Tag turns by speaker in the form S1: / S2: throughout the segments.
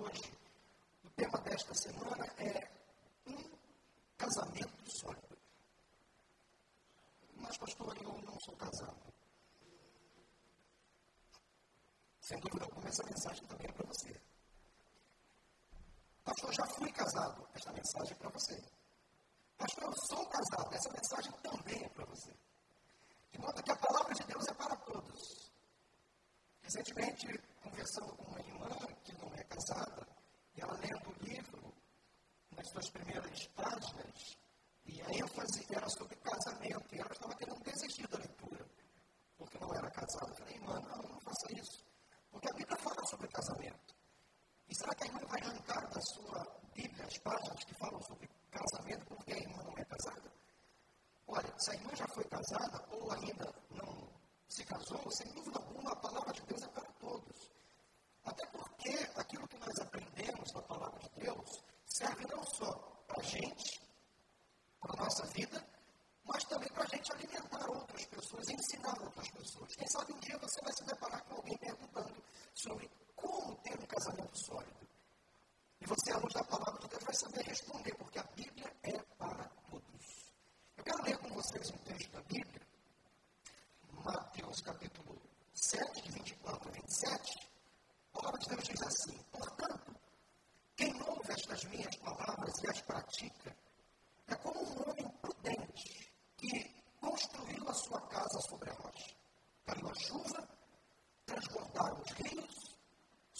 S1: hoje. O tema desta semana é um casamento sólido. Mas, pastor, eu não sou casado. Sem dúvida alguma, essa mensagem também é para você. Pastor, já fui casado. Esta mensagem é para você. Pastor, eu sou casado. Essa mensagem também é para você. De modo que a palavra de Deus é para todos. Recentemente, conversando com uma irmã que não é casada, e ela lendo o livro, nas suas primeiras páginas, e a ênfase era sobre casamento, e ela estava querendo desistir da leitura, porque não era casada. Eu falei, irmã, não, não faça isso, porque a Bíblia fala sobre casamento. E será que a irmã vai arrancar da sua Bíblia as páginas que falam sobre casamento porque a irmã não é casada? Olha, se a irmã já foi casada ou ainda não se casou, sem dúvida alguma, a palavra de Deus é para todos. Até porque aquilo que nós aprendemos na palavra de Deus serve não só para a gente, para a nossa vida, mas também para a gente alimentar outras pessoas, ensinar outras pessoas. Quem sabe um dia você vai se deparar com alguém perguntando sobre como ter um casamento sólido. E você, luz da palavra de Deus, vai saber responder, porque a Bíblia é para eu quero ler com vocês um texto da Bíblia, Mateus capítulo 7, de 24 a 27. A palavra de Deus diz assim: Portanto, quem ouve estas minhas palavras e as pratica, é como um homem prudente que construiu a sua casa sobre a rocha. Caiu a chuva, transbordaram os rios,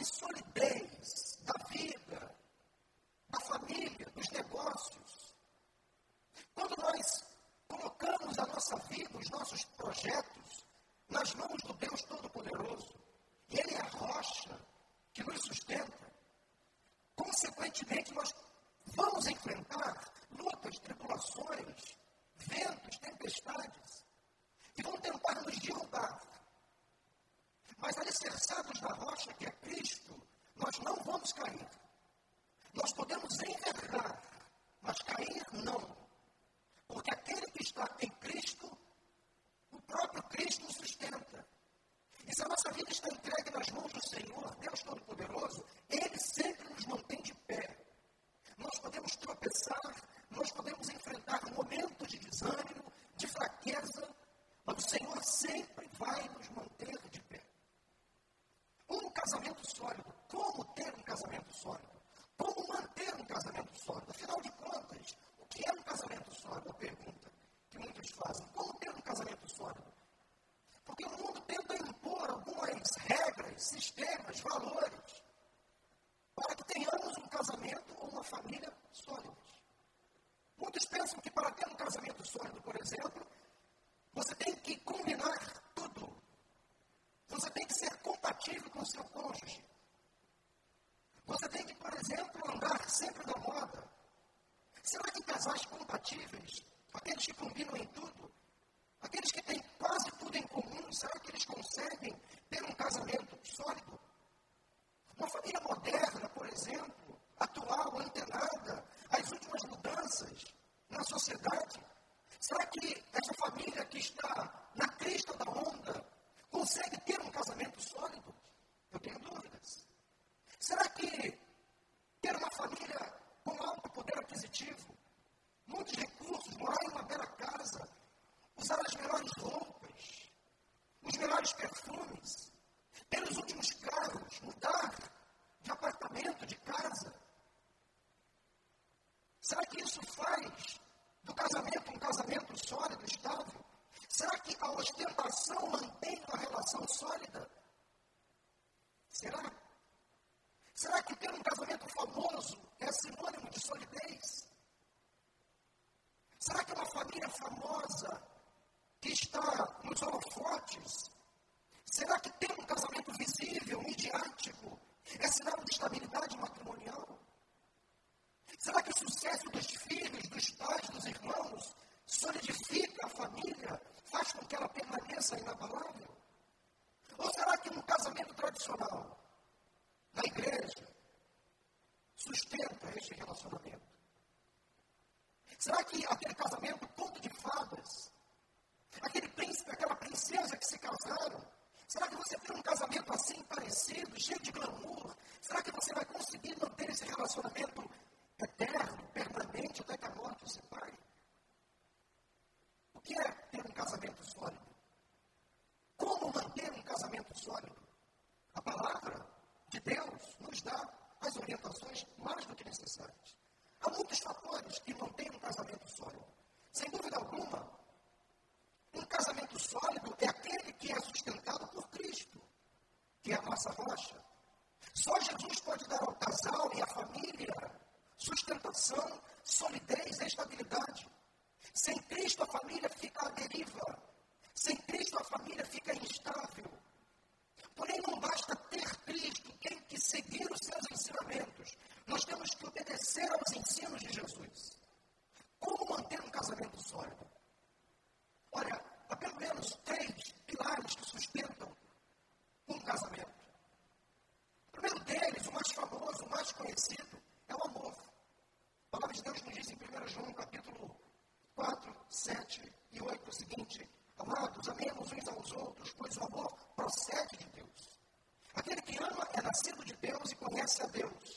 S1: fala sobre solidez da vida, da família, dos negócios. Quando nós colocamos a nossa vida, os nossos projetos, nas mãos do Deus Todo-Poderoso, e Ele é a rocha que nos sustenta, consequentemente, nós Vamos enfrentar lutas, tribulações, ventos, tempestades, que vão tentar nos derrubar. Mas rocha que é Cristo, nós não vamos cair. Nós podemos envergar, mas cair não. Porque aquele que está em Cristo, o próprio Cristo nos sustenta. E se a nossa vida está entregue nas mãos do Senhor, Deus Todo-Poderoso, Ele sempre nos mantém de pé. Nós podemos tropeçar, nós podemos enfrentar momentos de desânimo, de fraqueza, mas o Senhor sempre vai nos manter de pé. Um casamento sólido. Como ter um casamento sólido? Como manter um casamento sólido? Afinal de contas, o que é um casamento sólido? A pergunta que muitos fazem. Como ter um casamento sólido? Porque o mundo tenta impor algumas regras, sistemas, valores que isso faz do casamento um casamento sólido, estável? Será que a ostentação mantém uma relação sólida? Será que aquele casamento, conto de fadas, aquele príncipe, aquela princesa que se casaram, será que você tem um casamento assim, parecido, cheio de glamour? Será que você vai conseguir manter esse relacionamento? obedece a Deus.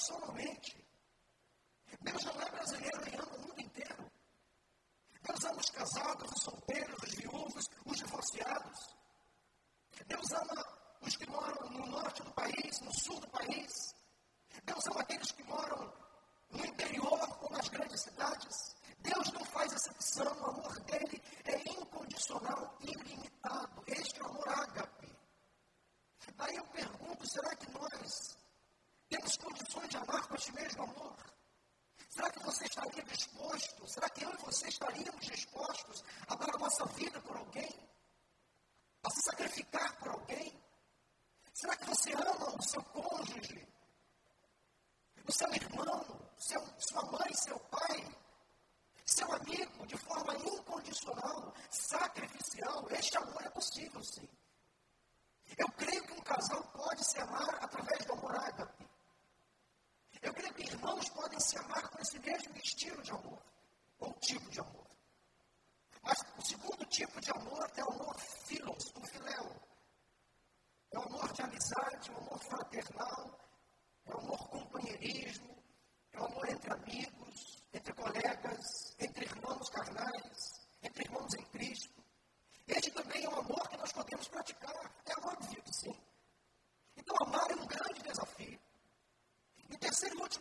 S1: institucionalmente. Deus não é brasileiro e ama o mundo inteiro. Deus é ama os casados, os é solteiros.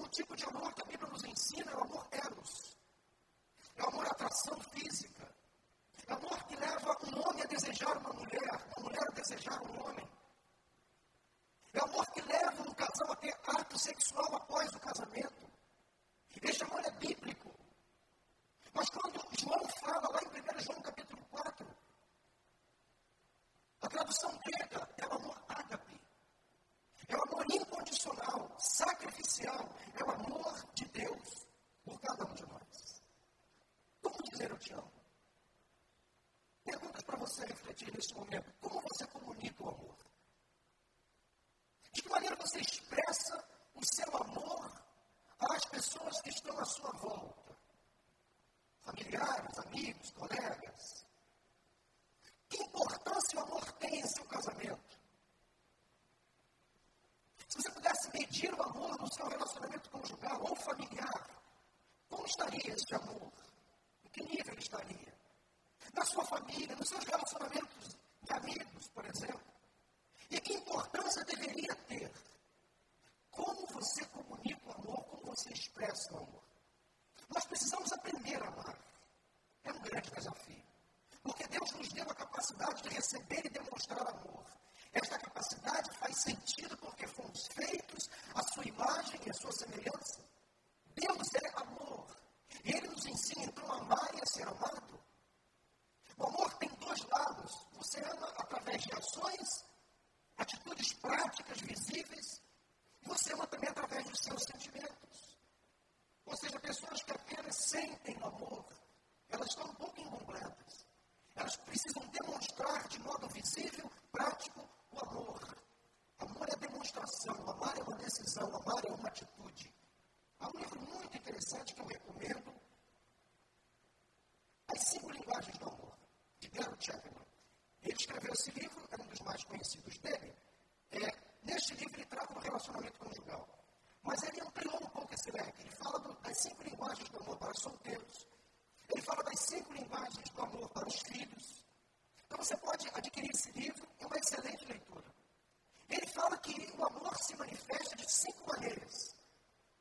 S1: tipo de amor que a Bíblia nos ensina o amor refletir neste momento. Como você comunica o amor? De que maneira você expressa o seu amor às pessoas que estão à sua volta? Familiares, amigos, colegas. Que importância o amor tem em seu casamento? Se você pudesse medir o amor no seu relacionamento conjugal ou familiar, como estaria esse amor? Em que nível ele estaria? Na sua família, nos seus relacionamentos de amigos, por exemplo. E que importância deveria ter? Como você comunica o amor, como você expressa o amor. Nós precisamos aprender a amar. É um grande desafio. Porque Deus nos deu a capacidade de receber e demonstrar amor. Esta capacidade faz sentido porque fomos feitos à sua imagem e à sua semelhança. Deus é amor. E Ele nos ensina então a amar e a ser amado. O amor tem dois lados. Você ama através de ações, atitudes práticas, visíveis. Você ama também através dos seus sentimentos. Ou seja, pessoas que apenas sentem o amor, elas estão um pouco incompletas. Elas precisam demonstrar de modo visível, prático, o amor. Amor é demonstração, amar é uma decisão, amar é uma atitude. Há um livro muito interessante que eu recomendo, As Cinco Linguagens do Amor, de Gary Chapman. Ele escreveu esse livro, é um dos mais conhecidos dele. É, neste livro ele trata do relacionamento conjugal. Mas ele ampliou um pouco esse leque. Ele fala do, das cinco linguagens do amor para solteiros. Ele fala das cinco linguagens do amor para os filhos. Então você pode adquirir esse livro, é uma excelente leitura. Ele fala que o amor se manifesta de cinco maneiras.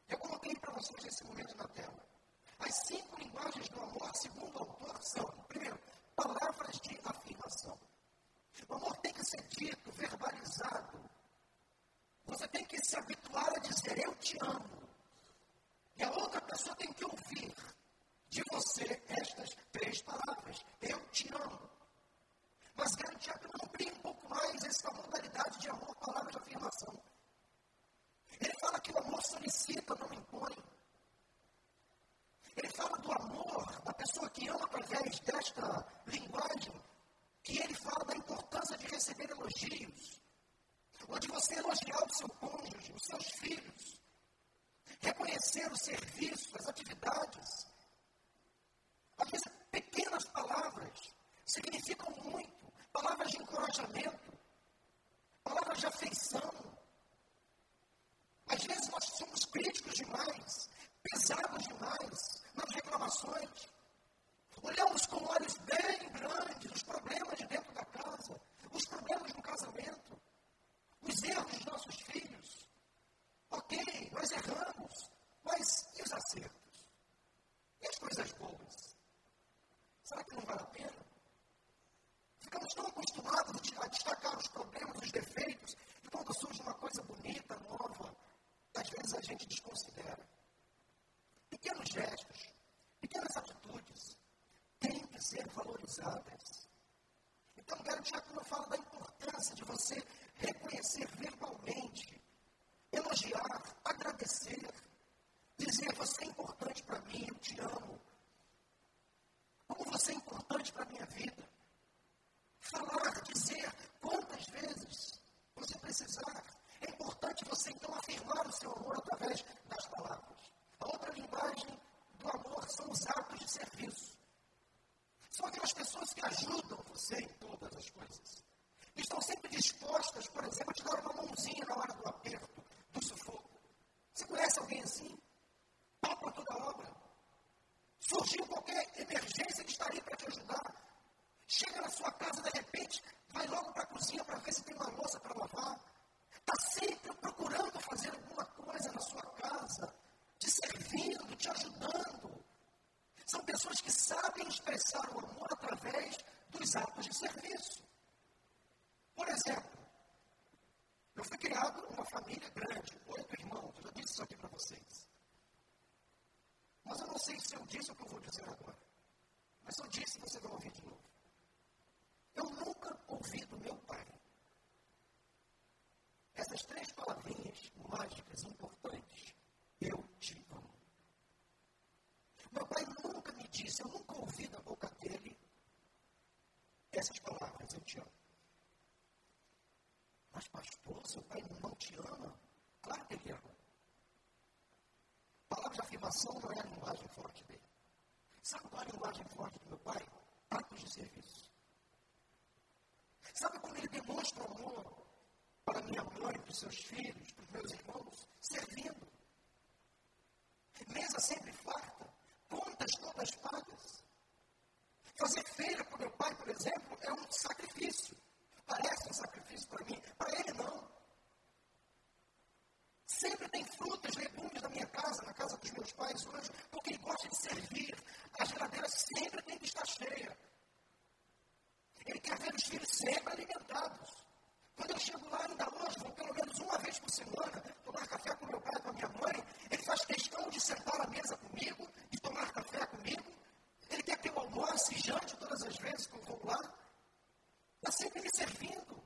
S1: Eu coloquei para vocês nesse momento na tela. As cinco linguagens do amor, segundo o autor, são, primeiro, palavras de afirmação. O amor tem que ser dito, verbalizado. Você tem que se habituar a dizer eu te amo. E a outra pessoa tem que ouvir de você estas três palavras. Eu te amo. Mas Gary Chapman amplia um pouco mais essa modalidade de amor, palavra de afirmação. Ele fala que o amor solicita, não impõe. Ele fala do amor da pessoa que ama através desta linguagem, que ele fala da importância de receber elogios, ou de você elogiar o seu cônjuge, os seus filhos, reconhecer o serviço, as atividades. Às vezes, pequenas palavras significam muito, palavras de encorajamento, palavras de afeição, às vezes nós somos críticos demais, pesados demais nas reclamações. Olhamos com olhos bem grandes os problemas de dentro da casa, os problemas no casamento, os erros dos nossos filhos. Ok, nós erramos, mas e os acertos? E as coisas boas? Será que não vale a pena? Ficamos tão acostumados a destacar os problemas, os defeitos, e quando surge uma coisa bonita, nova, às vezes a gente desconsidera. Pequenos gestos, pequenas atitudes têm que ser valorizadas. Então, Gary Chapman fala da importância de você reconhecer verbalmente, elogiar, agradecer, dizer: Você é importante para mim, eu te amo. Como você é importante para a minha vida. Falar, dizer quantas vezes você precisar. É importante você então afirmar o seu amor através das palavras. A outra linguagem do amor são os atos de serviço. São aquelas pessoas que ajudam você em todas as coisas. estão sempre dispostas, por exemplo, a te dar uma mãozinha na hora do aperto, do sufoco. Você conhece alguém assim? Topa toda a obra. Surgiu qualquer emergência, ele estaria para te ajudar. Chega na sua casa, de repente, vai logo para a cozinha para ver se tem uma louça para lavar está sempre procurando fazer alguma coisa na sua casa, te servindo, te ajudando. São pessoas que sabem expressar o amor através dos atos de serviço. Por exemplo, eu fui criado numa família grande, oito irmãos, eu já disse isso aqui para vocês. essas palavras, eu te amo. Mas, pastor, seu pai não te ama? Claro que ele ama. Palavra de afirmação não é a linguagem forte dele. Sabe qual é a linguagem forte do meu pai? Atos de serviço. Sabe como ele demonstra amor para minha mãe, para os seus filhos, para os meus irmãos? Servindo. Mesa sempre farta, contas todas pagas. Fazer feira para o meu pai, por exemplo, é um sacrifício. Parece um sacrifício para mim, para ele não. Sempre tem frutas, legumes na minha casa, na casa dos meus pais hoje, porque ele gosta de servir. A geladeira sempre tem que estar cheia. Ele quer ver os filhos sempre alimentados. Quando eu chego lá, ainda hoje, vou pelo menos uma vez por semana tomar café com meu pai e com a minha mãe, ele faz questão de sentar à mesa comigo, de tomar café comigo. Ele quer que eu almoce e jante todas as vezes que eu vou lá. Está sempre me servindo.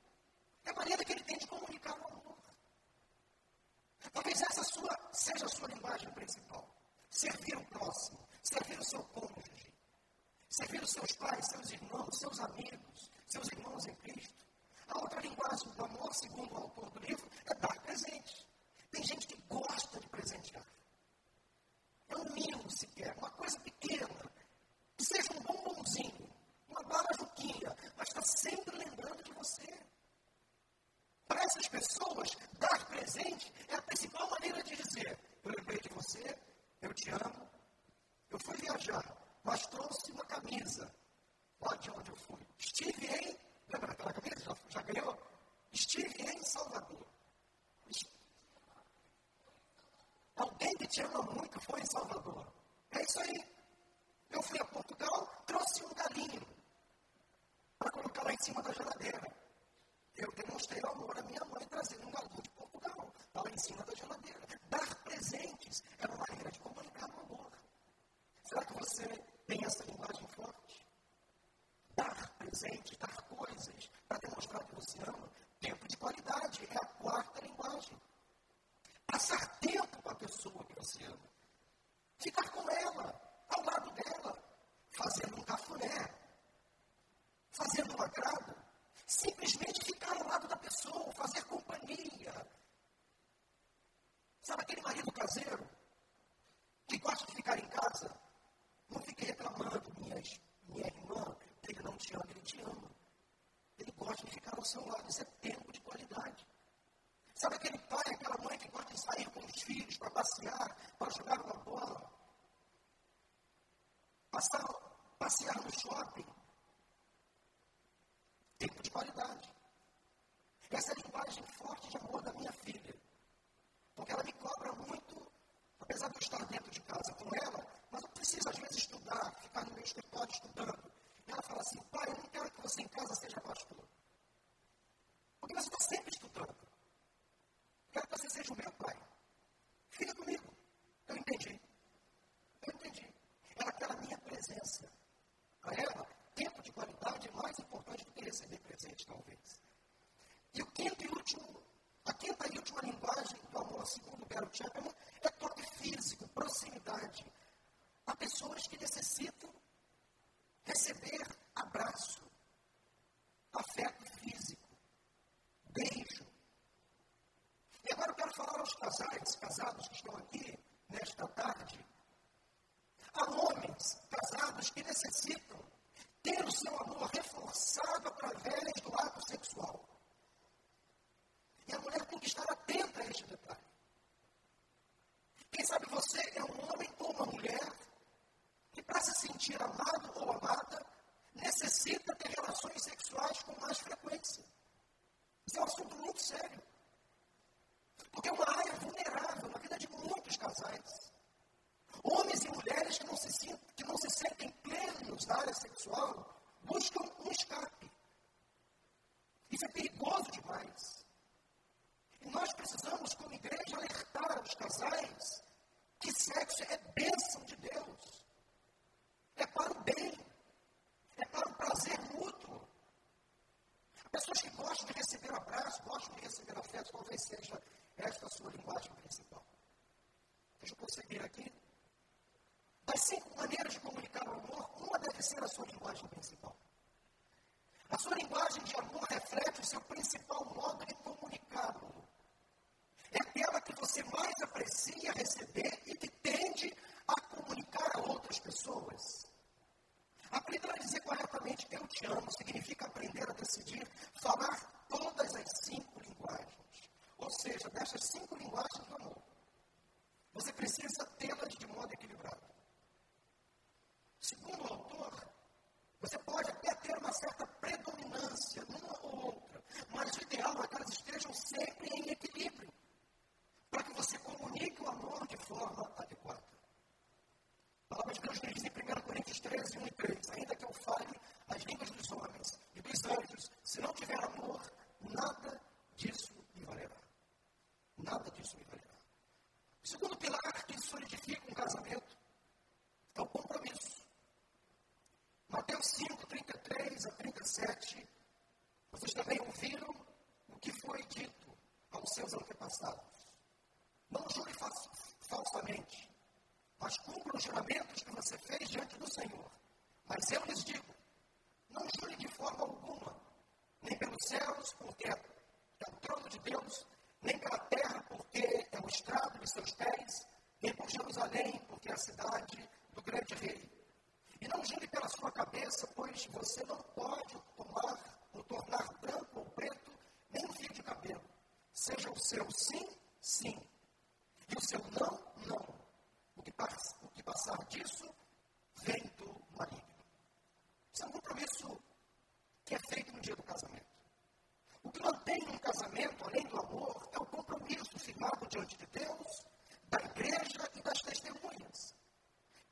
S1: É a maneira que ele tem de comunicar o amor. Talvez essa sua, seja a sua linguagem principal. Servir o próximo, servir o seu cônjuge, servir os seus pais, seus irmãos, seus amigos, seus irmãos em Cristo. A outra linguagem do amor, segundo o autor do livro, é dar presente. Tem gente que gosta de presentear. É um mimo sequer, uma coisa pequena, que seja um bombonzinho, uma bala juquinha, mas está sempre lembrando de você. Para essas pessoas, dar presente é a principal maneira de dizer: Eu lembrei de você, eu te amo, eu fui viajar, mas trouxe uma camisa lá de onde eu fui. Estive em. Lembra daquela camisa? Já, já ganhou? Estive em Salvador. Alguém que te ama muito foi em Salvador. É isso aí. Eu fui a Portugal, trouxe um galinho para colocar lá em cima da geladeira. Eu demonstrei o amor à minha mãe trazendo um galinho de Portugal. Lá em cima da geladeira. Dar presentes é uma maneira de comunicar o amor. Será que você tem essa linguagem forte? Dar presentes, dar coisas para demonstrar que você ama. Tempo de qualidade é a quarta linguagem. Passar tempo com a pessoa que você ama. Ficar com ela, ao lado dela, fazendo um cafuné, fazendo um agrado simplesmente ficar ao lado da pessoa, fazer companhia. Sabe aquele marido caseiro que gosta de ficar em casa? Não fique reclamando, minha, minha irmã, ele não te ama, ele te ama. Ele gosta de ficar ao seu lado, isso é tempo de qualidade. Sabe aquele pai, aquela mãe que gosta de sair com os filhos para passear, para jogar uma bola? Passar, passear no shopping, tempo de qualidade. Essa é a linguagem forte de amor da minha filha. Porque ela me cobra muito, apesar de eu estar dentro de casa com ela, mas eu preciso às vezes estudar, ficar no meu escritório estudando. Ela fala assim, pai, eu não quero que você em casa seja pastor. Porque você está sempre estudando. Quero que você seja o meu pai. Fica comigo. Eu entendi. Eu entendi. Ela quer a minha presença. Para ela, tempo de qualidade é mais importante do que receber presente, talvez. E o quinto e último, a quinta e última linguagem do amor, segundo Gary Chapman, é toque físico, proximidade. Há pessoas que necessitam receber abraço, afeto físico, beijo. E agora eu quero falar aos casais, casados que estão aqui nesta tarde. Há homens casados que necessitam ter o seu amor reforçado através do ato sexual. E a mulher tem que estar atenta a este detalhe. Quem sabe você é um homem ou uma mulher que, para se sentir amado ou amada, necessita ter relações sexuais com mais frequência. Isso é um assunto muito sério. Porque é uma área vulnerável na vida de muitos casais. Homens e mulheres que não se, que não se sentem plenos na área sexual buscam um escape. Isso é perigoso demais. E nós precisamos, como igreja, alertar os casais que sexo é bênção de Deus. É para o bem. É para o prazer mútuo. Pessoas que gostam de receber abraço, gostam de receber afeto, talvez seja esta a sua linguagem principal. Prosseguir aqui. Das cinco maneiras de comunicar o amor, uma deve ser a sua linguagem principal. reflete o seu principal modo de comunicá-lo. É aquela que você mais aprecia receber e que tende a comunicar a outras pessoas. Aprender a dizer corretamente eu te amo significa aprender a decidir falar todas as cinco linguagens. Ou seja, dessas cinco linguagens do amor. Você precisa tê-las de modo equilibrado. Segundo o autor, você pode até ter uma certa predominância numa ou outra, mas o ideal é que elas estejam sempre em equilíbrio, para que você comunique o amor de forma adequada. A palavra de Deus diz em 1 Coríntios 13, 1 e 3, ainda que eu fale as línguas dos homens e dos anjos, se não tiver amor, nada disso me valerá. Nada disso me valerá. Segundo pilar que solidifica um casamento é o compromisso. Mateus 5, 33 a 37, vocês também ouviram o que foi dito aos seus antepassados. Não jure falsamente mas cumpra os juramentos que você fez diante do Senhor. Mas eu lhes digo: não jure de forma alguma, nem pelos céus, porque é o trono de Deus, nem pela terra, porque é o estrado de seus pés, nem por Jerusalém, porque é a cidade do grande rei. E não jure pela sua cabeça, pois você não pode tomar ou tornar branco ou preto nem um fio de cabelo. Seja o seu sim, sim, e o seu não, não o que, o que passar disso vem do maligno. Isso é um compromisso que é feito no dia do casamento. O que mantém um casamento, além do amor, é o compromisso firmado diante de Deus, da igreja e das testemunhas.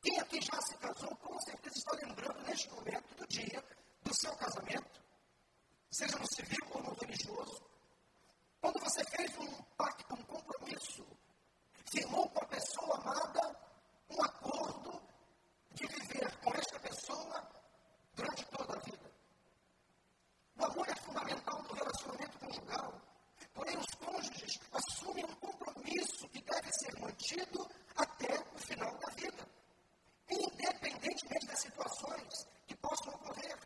S1: Quem aqui já se casou, com certeza está lembrando neste momento do dia do seu casamento, seja no civil ou no religioso, quando você fez um pacto, um compromisso firmou com a pessoa amada um acordo de viver com esta pessoa durante toda a vida. O amor é fundamental no relacionamento conjugal, porém os cônjuges assumem um compromisso que deve até o final da vida, independentemente das situações que possam ocorrer.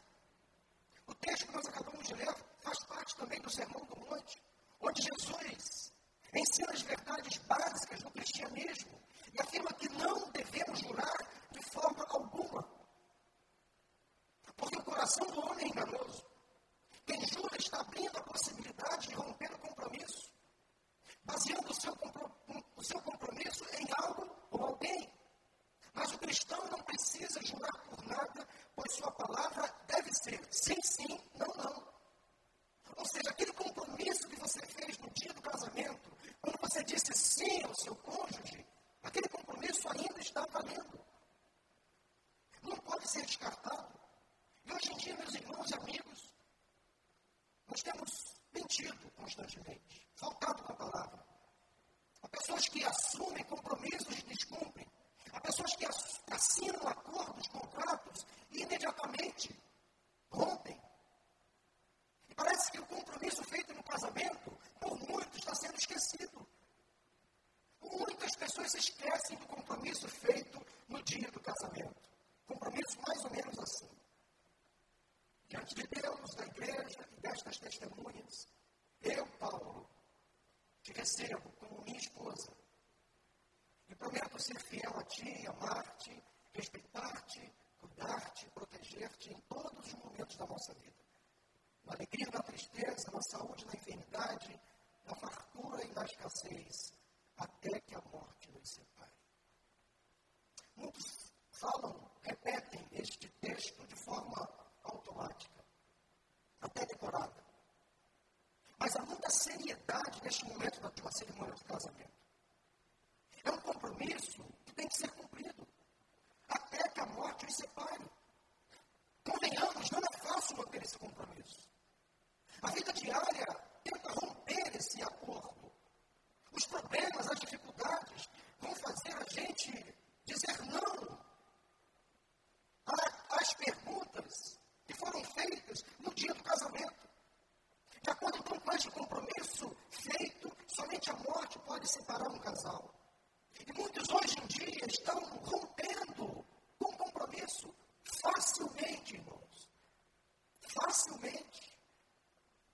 S1: O texto que nós acabamos de ler faz parte também do Sermão do Monte, onde Jesus ensina as verdades básicas do cristianismo e afirma que não devemos jurar de forma alguma. Porque o coração do homem é enganoso. Quem jura está abrindo a possibilidade de romper o compromisso, baseando o seu, o seu compromisso em algo ou alguém. Mas o cristão não precisa jurar por nada, pois sua palavra deve ser sim, sim, não, não. Ou seja, aquele compromisso que você fez no dia do casamento, quando você disse sim ao seu cônjuge, aquele compromisso ainda está valendo. Não pode ser descartado. E hoje em dia, meus irmãos e amigos, nós temos mentido constantemente, faltado com a palavra. Há pessoas que assumem compromissos e descumprem. Há pessoas que assinam acordos, contratos e imediatamente rompem. E parece que o compromisso feito no casamento por muitos está sendo esquecido. Muitas pessoas se esquecem do compromisso feito no dia do casamento. Compromisso mais ou menos assim. Diante de Deus, da igreja e destas testemunhas, eu, Paulo, te recebo como minha esposa. E prometo ser fiel a ti, amar-te, respeitar-te, cuidar-te, proteger-te em todos os momentos da nossa vida. Na alegria, na tristeza, na saúde, na enfermidade, na fartura e na escassez, até que a morte nos separe. Muitos falam, repetem este texto de forma automática, até decorada. Mas há muita seriedade neste momento da tua cerimônia de casamento. É um compromisso que tem que ser cumprido, até que a morte os separe. Convenhamos, não é fácil manter esse compromisso. A vida diária tenta romper esse acordo. Os problemas, as dificuldades vão fazer a gente dizer não às perguntas que foram feitas no dia do casamento. De acordo com este compromisso feito, somente a morte pode separar um casal. E muitos hoje em dia estão rompendo com compromisso facilmente, irmãos. Facilmente.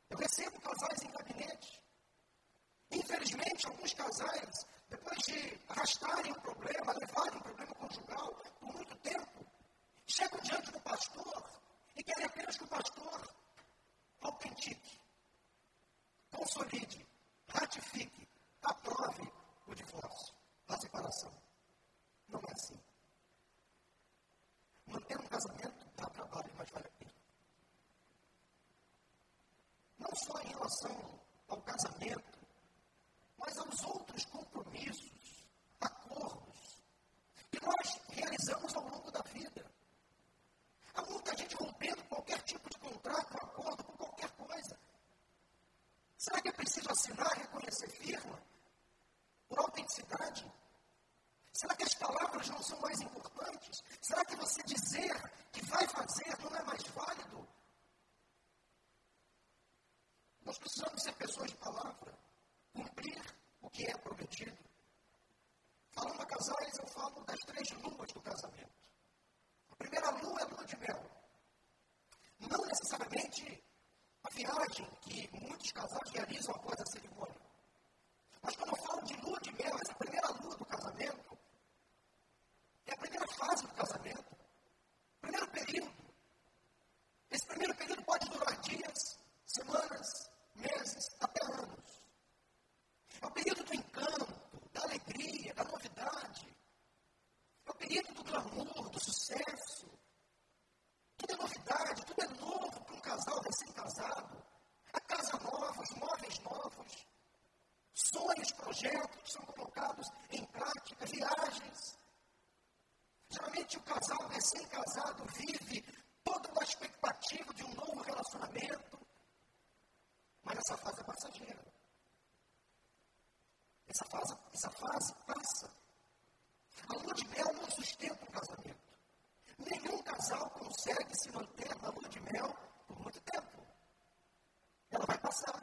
S1: Eu casais em gabinete. Infelizmente, alguns casais, depois de arrastarem o problema, levarem o problema conjugal por muito tempo, chegam diante do pastor e querem apenas que o pastor autentique, consolide, ratifique, aprove o divórcio, a separação. Não é assim. Manter um casamento dá trabalho, mas vale a pena. Não só em relação ao casamento, mas aos outros compromissos, acordos que nós realizamos ao longo da vida. Há muita gente rompendo qualquer tipo de contrato, acordo. Será que é preciso assinar, reconhecer firma? Por autenticidade? Será que as palavras não são mais importantes? Será que você dizer que vai fazer não é mais válido? Nós precisamos ser pessoas de palavra, cumprir o que é prometido. Falando a casais, eu falo das três luas do casamento. A primeira lua é a lua de mel. Não necessariamente a viagem que muitos casais realizam após a cerimônia. Mas quando eu falo de lua de mel, essa primeira lua do casamento, é a primeira fase do casamento, primeiro período. Esse primeiro período pode durar dias, semanas, meses, até anos. É o período do encanto, da alegria, da novidade. É o período do glamour, do sucesso. Tudo é novidade, tudo é novo casal recém-casado. A casa nova, os móveis novos. Sonhos, projetos são colocados em prática, viagens. Geralmente o casal recém-casado vive toda uma expectativa de um novo relacionamento, mas essa fase é passageira. Essa fase, essa fase passa. A lua de mel não sustenta o casamento. Nenhum casal consegue se manter na lua de mel por muito tempo. Ela vai passar.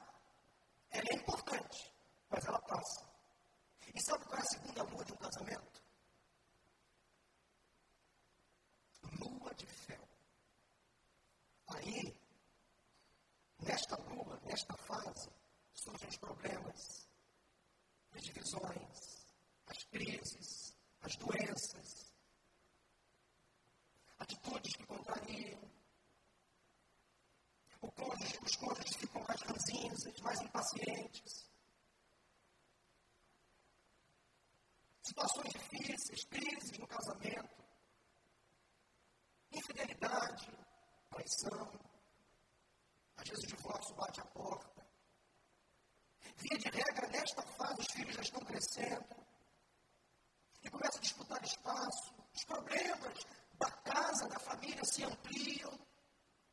S1: Ela é importante, mas ela passa. E sabe qual é a segunda lua de um casamento? lua de fel. Aí, nesta lua, nesta fase, surgem os problemas, as divisões, as crises, as doenças, atitudes que contrariam. Cônjuge, os cônjuges ficam mais ranzinhos, mais impacientes. Situações difíceis, crises no casamento infidelidade, traição. Às vezes o divórcio bate a porta. Via de regra, nesta fase, os filhos já estão crescendo. E começa a disputar espaço. Os problemas da casa, da família se ampliam.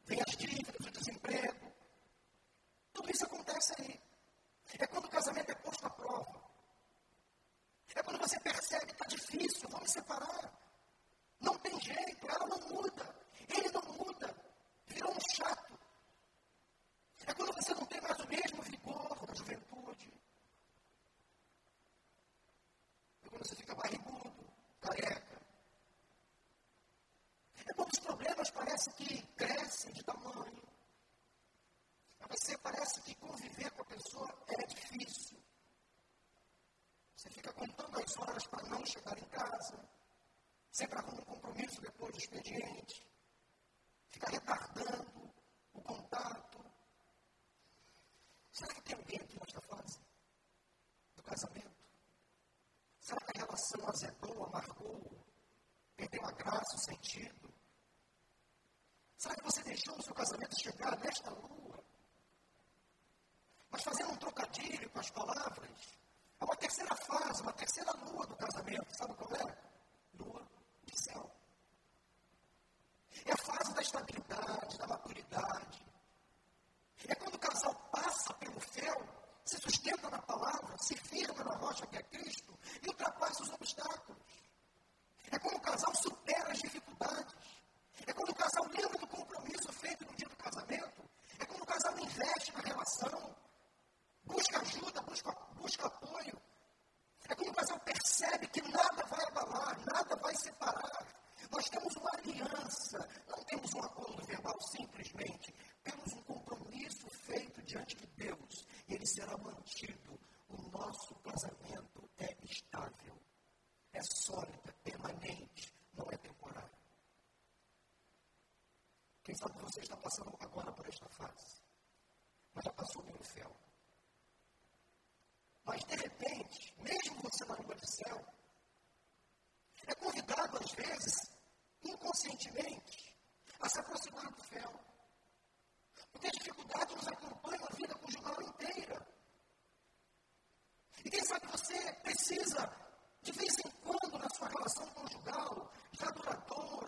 S1: Vem as dívidas, o desemprego. Tudo isso acontece aí. É quando o casamento é posto à prova. É quando você percebe que está difícil, me separar. Não tem jeito, ela não muda. Ele não muda. Virou um chato. É quando você não tem mais o mesmo vigor da juventude. É quando você fica barrigudo, careca. É quando os problemas parecem que crescem de tamanho. É você parece que conviver com a pessoa é difícil. Você fica horas para não chegar em casa sempre arruma um compromisso depois do expediente, fica retardando o contato. Será que tem alguém aqui nesta fase do casamento? Será que a relação azedou, amargou, perdeu a graça, o sentido? Será que você deixou o seu casamento chegar nesta lua? Mas fazendo um trocadilho com as palavras, é uma terceira fase, uma terceira lua do casamento. Sabe qual é? Lua céu. É a fase da estabilidade, da maturidade. É quando o casal passa pelo fel, se sustenta na palavra, se firma na rocha que é Cristo e ultrapassa os obstáculos. É quando o casal supera as dificuldades. É quando o casal lembra do compromisso feito no dia do casamento. É quando o casal investe na relação, busca ajuda, busca, busca apoio. É como o casal percebe que nada vai abalar, nada vai separar. Nós temos uma aliança, não temos um acordo verbal simplesmente, temos um compromisso feito diante de Deus e ele será mantido. O nosso casamento é estável, é sólido, é permanente, não é temporário. Quem sabe você está passando agora por esta fase, mas já passou pelo fel mas, de repente, mesmo você na rua de céu, é convidado, às vezes, inconscientemente, a se aproximar do céu. Porque a dificuldade nos acompanha a vida conjugal inteira. E quem sabe você precisa, de vez em quando, na sua relação conjugal, já duradoura,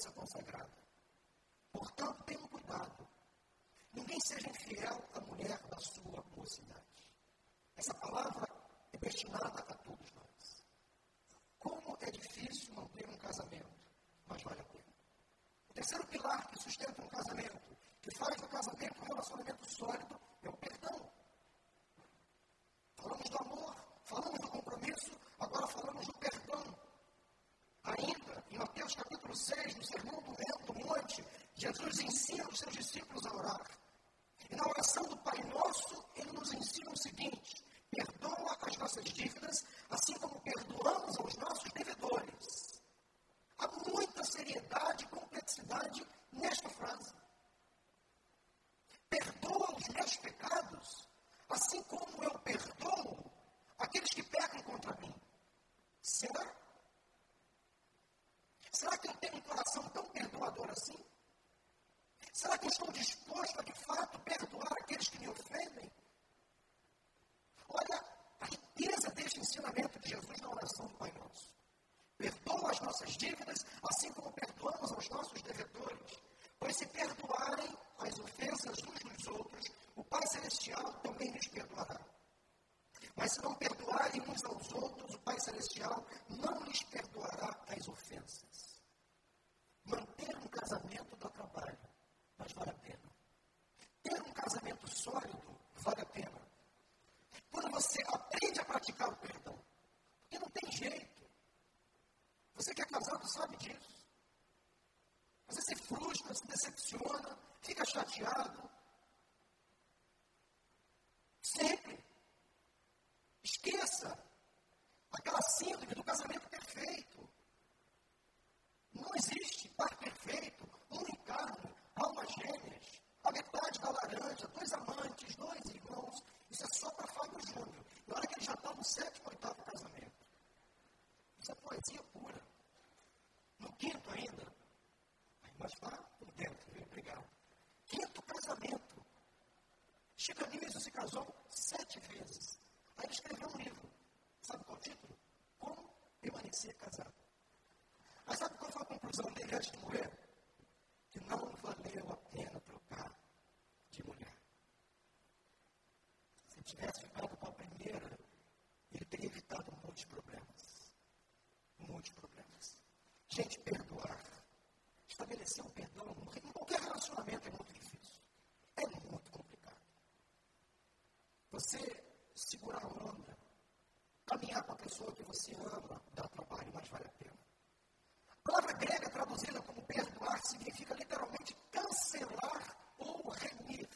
S1: presença consagrada. ensina os seus discípulos a orar. sólido, vale a pena. Quando você aprende a praticar o his você segurar a onda, caminhar com a pessoa que você ama, dá trabalho, mas vale a pena. A palavra grega traduzida como perdoar significa literalmente cancelar ou remir.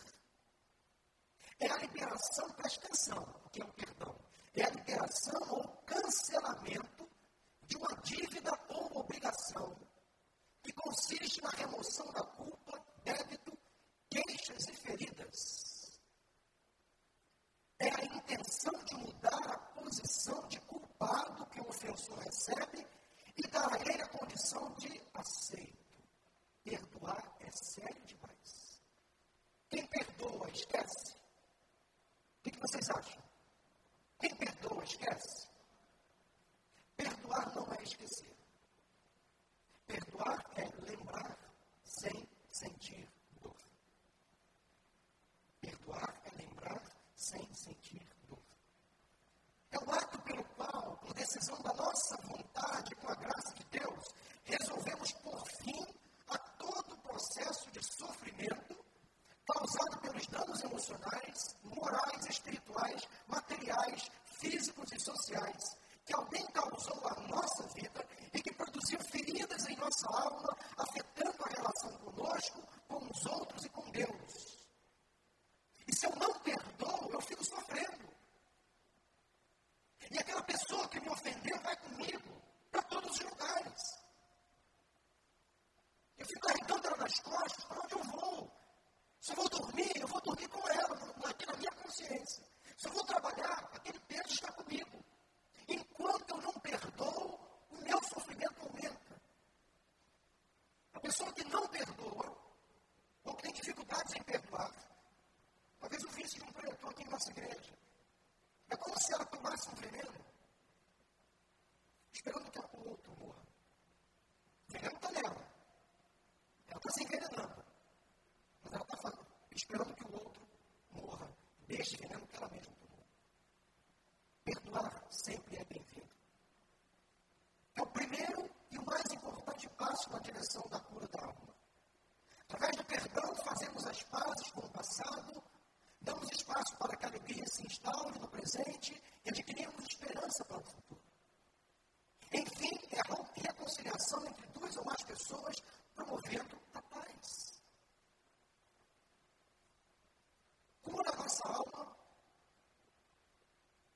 S1: É a liberação, presta atenção, o que é o perdão. É a liberação ou cancelamento de uma dívida ou obrigação que consiste na remoção da físicos e sociais que alguém causou à nossa vida e que produziu feridas em nossa alma, afetando a relação conosco, com os outros e com Deus. E se eu não perdoo, eu fico sofrendo. E aquela pessoa que me ofendeu vai comigo para todos os lugares. Eu fico carregando ela nas costas, para onde eu vou? Se eu vou dormir, eu vou dormir com ela, aqui na minha consciência. Se eu vou trabalhar, aquele peso está comigo. Enquanto eu não perdoo, o meu sofrimento aumenta. A pessoa que não perdoa, ou que tem dificuldades em perdoar, talvez eu vi de um pregador aqui em nossa igreja. É como se ela tomasse um veneno, esperando que o outro morra. O veneno está nela. Ela está se envenenando. Mas ela está esperando que o outro morra deste veneno que ela mesma Perdoar sempre é bem-vindo. É o primeiro e o mais importante passo na direção da cura da alma. Através do perdão, fazemos as pazes com o passado, damos espaço para que a alegria se instaure no presente e adquirimos esperança para o futuro. Enfim, é a reconciliação entre duas ou mais pessoas, promovendo a paz. Cura a nossa alma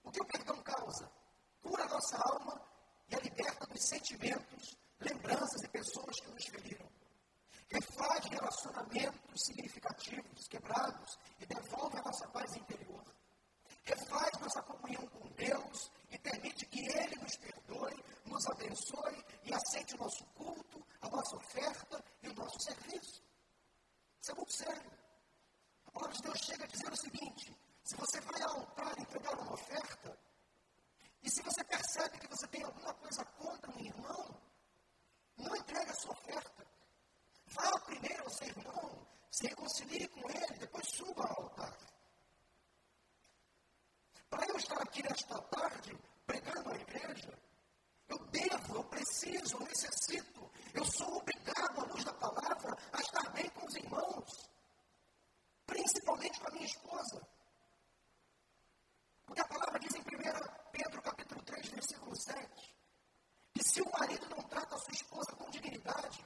S1: o que o perdão causa? Cura a nossa alma e a liberta dos sentimentos, lembranças e pessoas que nos feriram. Refaz relacionamentos significativos, quebrados, e devolve a nossa paz interior. Refaz nossa comunhão com Deus e permite que Ele nos perdoe, nos abençoe e aceite o nosso culto, a nossa oferta e o nosso serviço. Isso é muito sério. A palavra de Deus chega a dizer o seguinte: se você vai ao altar entregar uma oferta, e se você percebe que você tem alguma coisa contra um irmão, não entregue a sua oferta. Vá primeiro ao seu irmão, se reconcilie com ele, depois suba ao altar. Para eu estar aqui nesta tarde, pregando a igreja, eu devo, eu preciso, eu necessito, eu sou obrigado, à luz da palavra, a estar bem com os irmãos, principalmente com a minha esposa. Porque a palavra diz em 1 Pedro capítulo 3, versículo 7, que se o marido não trata a sua esposa com dignidade,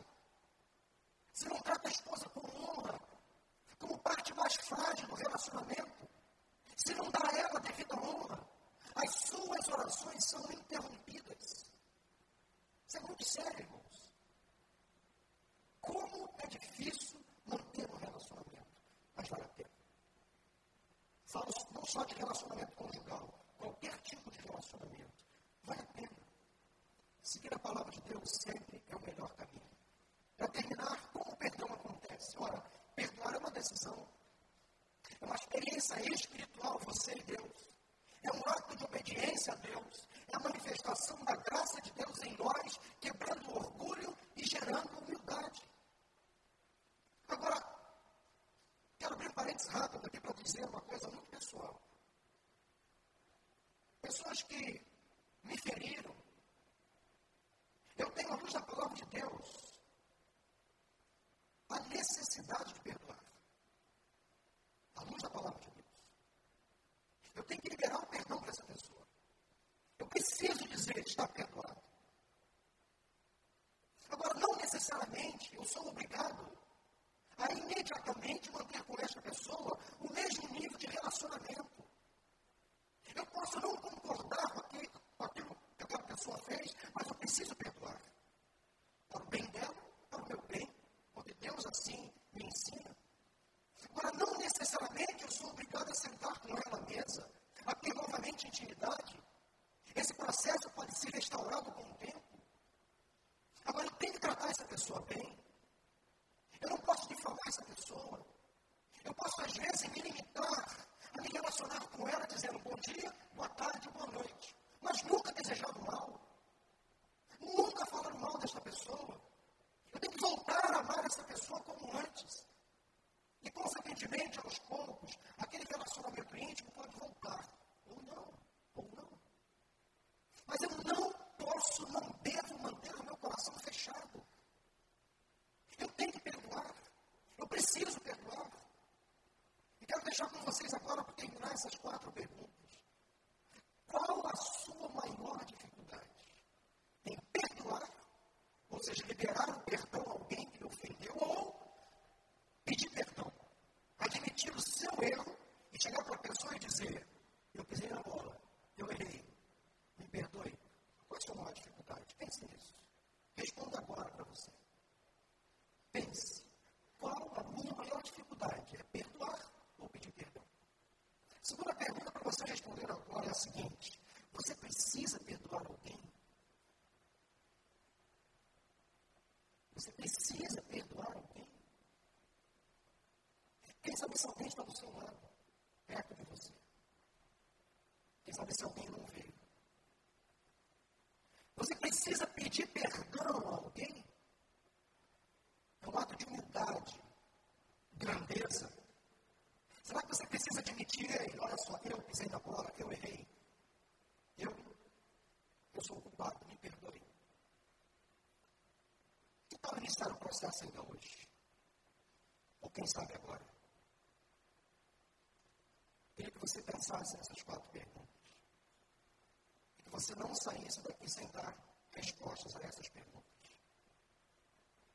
S1: se não trata a esposa com honra, como parte mais frágil do relacionamento, se não dá a ela devida honra, as suas orações são interrompidas. Isso é muito sério, irmãos. Como é difícil manter um relacionamento, mas vale a pena. Falo não só de relacionamento conjugal, qualquer tipo de relacionamento. Vale a pena. Seguir a palavra de Deus sempre é o melhor caminho. Para terminar, como o perdão acontece? Ora, perdoar é uma decisão. É uma experiência espiritual, você e Deus. É um ato de obediência a Deus. É a manifestação da graça de Deus em nós, quebrando o orgulho e gerando humildade. Agora, Quero abrir um parênteses rápido aqui para dizer uma coisa muito pessoal. Pessoas que me feriram, eu tenho a luz da palavra de Deus a necessidade de perdoar. A luz da palavra de Deus. Eu tenho que liberar o perdão para essa pessoa. Eu preciso dizer, está perdoado. Agora, não necessariamente eu sou obrigado a imediatamente manter com esta pessoa o mesmo nível de relacionamento. Boa tarde, boa noite. Mas nunca desejar o mal. Nunca falar mal desta pessoa. Eu tenho que voltar a amar essa pessoa como antes. E, consequentemente, aos poucos, aquele relacionamento íntimo pode voltar. Ou não. Ou não. Mas eu não posso, não devo manter o meu coração fechado. Eu tenho que perdoar. Eu preciso perdoar. Quero deixar com vocês agora, para terminar essas quatro perguntas. Qual a sua maior dificuldade? Em perdoar, ou seja, liberar o perdão a alguém que lhe ofendeu, ou pedir perdão. Admitir o seu erro e chegar para a pessoa e dizer: Eu pisei na bola, eu errei, me perdoe. Qual a sua maior dificuldade? Pense nisso. Responda agora para você. Pense. Qual a minha maior dificuldade? É perdoar ou pedir perdão? Segunda pergunta para você responder agora é a seguinte: Você precisa perdoar alguém? Você precisa perdoar alguém? Quem sabe se alguém está do seu lado, perto de você? Quem sabe se alguém não veio? Você precisa pedir perdão a alguém? É um ato de humildade, grandeza. Será que você precisa admitir, olha só, eu pisei na bola, eu errei. Eu, eu sou o culpado, me perdoe. Que tal iniciar o processo ainda hoje? Ou quem sabe agora? Queria que você pensasse nessas quatro perguntas. E que você não saísse daqui sem dar respostas a essas perguntas.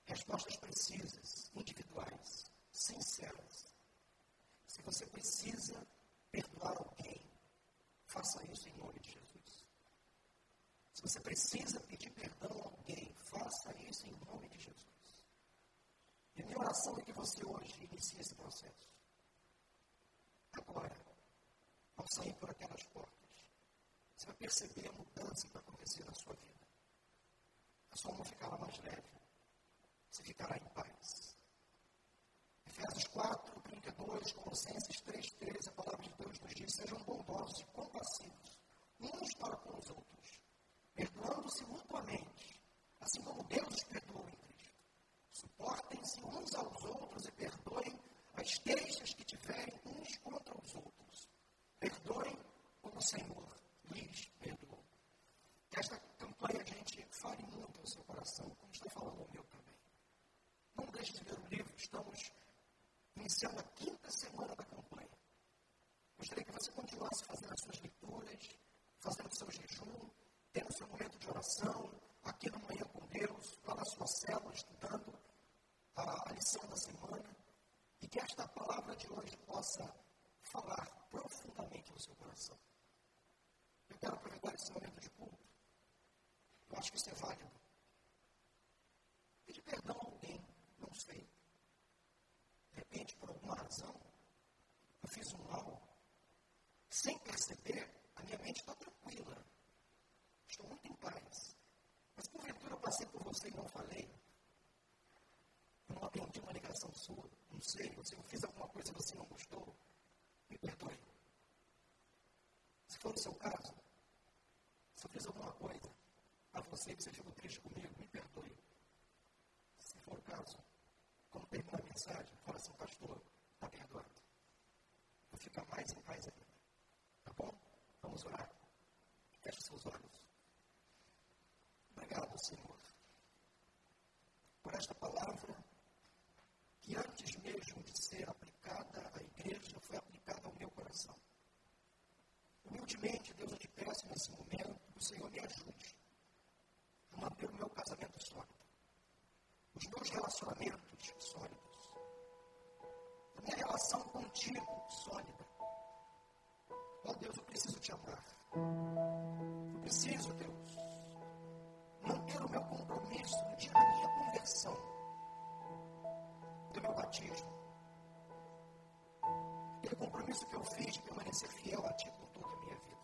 S1: Respostas precisas, individuais, sinceras. Se você precisa perdoar alguém, faça isso em nome de Jesus. Se você precisa pedir perdão a alguém, faça isso em nome de Jesus. E minha oração é que você hoje inicie esse processo. Agora, ao sair por aquelas portas, você vai perceber a mudança que vai acontecer na sua vida. A sua alma ficará mais leve você ficará em paz. Efésios 4, 32, Colossenses 3, 13, a palavra de Deus nos diz: sejam bondosos e compassivos, uns para com os outros, perdoando-se mutuamente, assim como Deus perdoou em Cristo. Suportem-se uns aos outros e perdoem as queixas que tiverem uns contra os outros. Perdoem como o Senhor lhes perdoou. Que esta campanha, gente, fale muito ao seu coração, como está falando o meu também. Não deixe de ler o livro, estamos iniciando a quinta semana da campanha. Gostaria que você continuasse fazendo as suas leituras, fazendo o seu jejum, tendo o seu momento de oração, aqui no Manhã com Deus, lá na sua célula, estudando a, a lição da semana, e que esta palavra de hoje possa falar profundamente no seu coração. Eu quero aproveitar esse momento de culto. Eu acho que isso é válido. Pedir perdão a alguém não sei. De repente, por alguma razão, eu fiz um mal. Sem perceber, a minha mente está tranquila. Estou muito em paz. Mas porventura eu passei por você e não falei. Eu não atendi uma ligação sua. Não sei, você, eu fiz alguma coisa e você não gostou. Me perdoe. Se for o seu caso, se eu fiz alguma coisa a você que você ficou triste comigo, me perdoe. Se for o caso, quando termina a mensagem, fala assim, pastor, está perdoado. Vou ficar mais em paz ainda. Tá bom? Vamos orar. Feche seus olhos. Obrigado, Senhor, por esta palavra que antes mesmo de ser aplicada à igreja, foi aplicada ao meu coração. Humildemente, Deus, eu te peço nesse momento que o Senhor me ajude a manter o meu casamento sólido os meus relacionamentos sólidos, a minha relação contigo sólida. Ó oh, Deus, eu preciso te amar. Eu preciso, Deus, manter o meu compromisso no dia da minha conversão, do meu batismo. Aquele compromisso que eu fiz de permanecer fiel a Ti por toda a minha vida.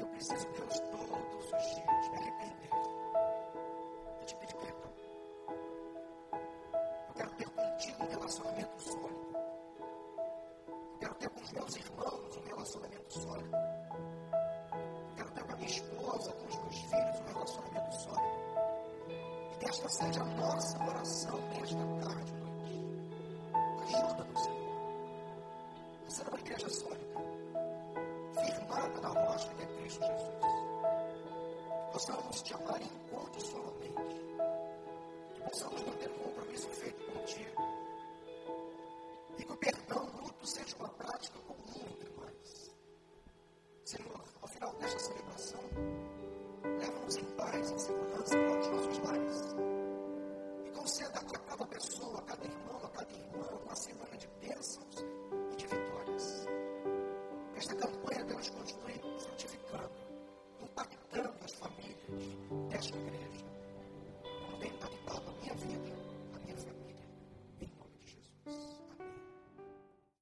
S1: Eu preciso, Deus, todos os dias me arrepender te pedir perdão. Eu quero ter contigo um relacionamento sólido. Eu quero ter com os meus irmãos um relacionamento sólido. Esposa, com os meus filhos, um relacionamento sólido. E que esta seja a nossa oração nesta tarde, noite. Ajuda-nos, Senhor. A ser uma igreja sólida, firmada na rocha que é Cristo Jesus. Possamos te amar incondicionalmente. Que possamos manter um compromisso feito contigo. E que o perdão pessoa, cada irmão, a cada irmã, uma semana de bênçãos e de vitórias. Esta campanha, Deus, continue